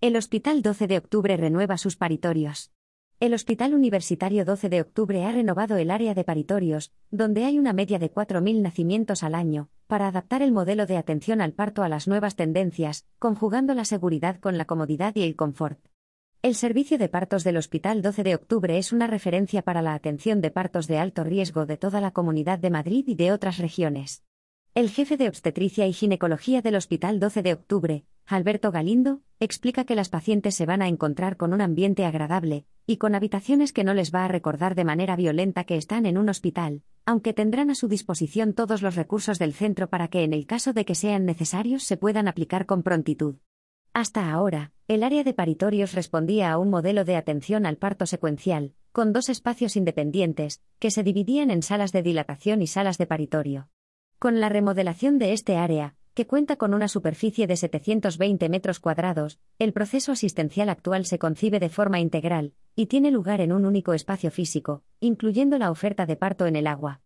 El Hospital 12 de Octubre renueva sus paritorios. El Hospital Universitario 12 de Octubre ha renovado el área de paritorios, donde hay una media de 4.000 nacimientos al año, para adaptar el modelo de atención al parto a las nuevas tendencias, conjugando la seguridad con la comodidad y el confort. El servicio de partos del Hospital 12 de Octubre es una referencia para la atención de partos de alto riesgo de toda la Comunidad de Madrid y de otras regiones. El jefe de obstetricia y ginecología del Hospital 12 de Octubre, Alberto Galindo, explica que las pacientes se van a encontrar con un ambiente agradable, y con habitaciones que no les va a recordar de manera violenta que están en un hospital, aunque tendrán a su disposición todos los recursos del centro para que en el caso de que sean necesarios se puedan aplicar con prontitud. Hasta ahora, el área de paritorios respondía a un modelo de atención al parto secuencial, con dos espacios independientes, que se dividían en salas de dilatación y salas de paritorio. Con la remodelación de este área, que cuenta con una superficie de 720 metros cuadrados, el proceso asistencial actual se concibe de forma integral, y tiene lugar en un único espacio físico, incluyendo la oferta de parto en el agua.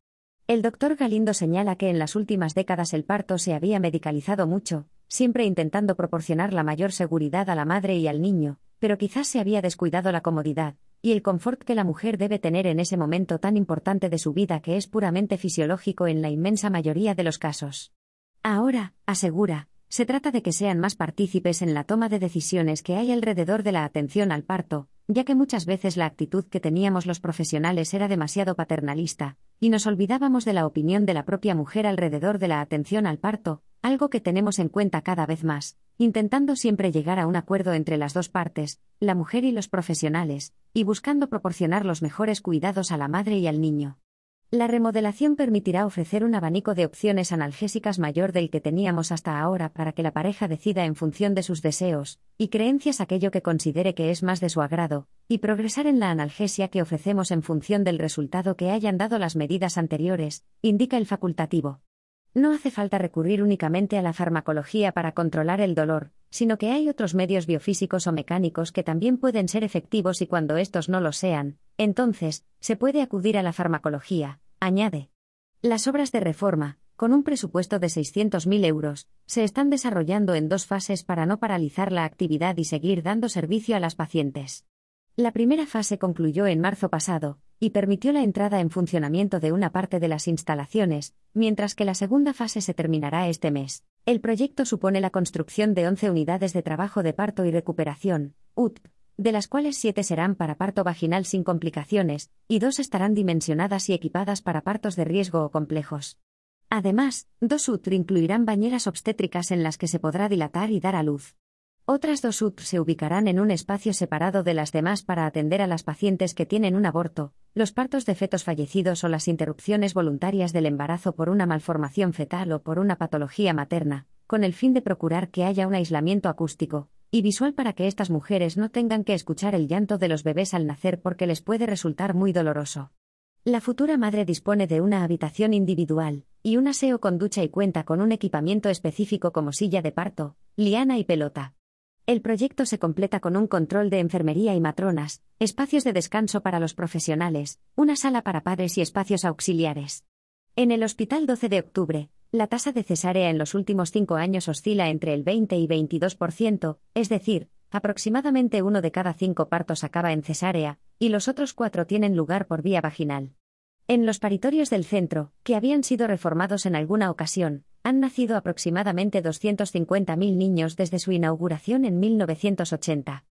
El doctor Galindo señala que en las últimas décadas el parto se había medicalizado mucho, siempre intentando proporcionar la mayor seguridad a la madre y al niño, pero quizás se había descuidado la comodidad, y el confort que la mujer debe tener en ese momento tan importante de su vida que es puramente fisiológico en la inmensa mayoría de los casos. Ahora, asegura, se trata de que sean más partícipes en la toma de decisiones que hay alrededor de la atención al parto, ya que muchas veces la actitud que teníamos los profesionales era demasiado paternalista, y nos olvidábamos de la opinión de la propia mujer alrededor de la atención al parto, algo que tenemos en cuenta cada vez más, intentando siempre llegar a un acuerdo entre las dos partes, la mujer y los profesionales, y buscando proporcionar los mejores cuidados a la madre y al niño. La remodelación permitirá ofrecer un abanico de opciones analgésicas mayor del que teníamos hasta ahora para que la pareja decida en función de sus deseos y creencias aquello que considere que es más de su agrado, y progresar en la analgesia que ofrecemos en función del resultado que hayan dado las medidas anteriores, indica el facultativo. No hace falta recurrir únicamente a la farmacología para controlar el dolor, sino que hay otros medios biofísicos o mecánicos que también pueden ser efectivos y cuando estos no lo sean, entonces, se puede acudir a la farmacología, añade. Las obras de reforma, con un presupuesto de 600.000 euros, se están desarrollando en dos fases para no paralizar la actividad y seguir dando servicio a las pacientes. La primera fase concluyó en marzo pasado, y permitió la entrada en funcionamiento de una parte de las instalaciones, mientras que la segunda fase se terminará este mes. El proyecto supone la construcción de 11 unidades de trabajo de parto y recuperación, UTP, de las cuales 7 serán para parto vaginal sin complicaciones, y dos estarán dimensionadas y equipadas para partos de riesgo o complejos. Además, dos UTR incluirán bañeras obstétricas en las que se podrá dilatar y dar a luz. Otras dos UTR se ubicarán en un espacio separado de las demás para atender a las pacientes que tienen un aborto, los partos de fetos fallecidos o las interrupciones voluntarias del embarazo por una malformación fetal o por una patología materna, con el fin de procurar que haya un aislamiento acústico y visual para que estas mujeres no tengan que escuchar el llanto de los bebés al nacer porque les puede resultar muy doloroso. La futura madre dispone de una habitación individual y un aseo con ducha y cuenta con un equipamiento específico como silla de parto, liana y pelota. El proyecto se completa con un control de enfermería y matronas, espacios de descanso para los profesionales, una sala para padres y espacios auxiliares. En el Hospital 12 de Octubre, la tasa de cesárea en los últimos cinco años oscila entre el 20 y 22%, es decir, aproximadamente uno de cada cinco partos acaba en cesárea, y los otros cuatro tienen lugar por vía vaginal. En los paritorios del centro, que habían sido reformados en alguna ocasión, han nacido aproximadamente 250.000 niños desde su inauguración en 1980.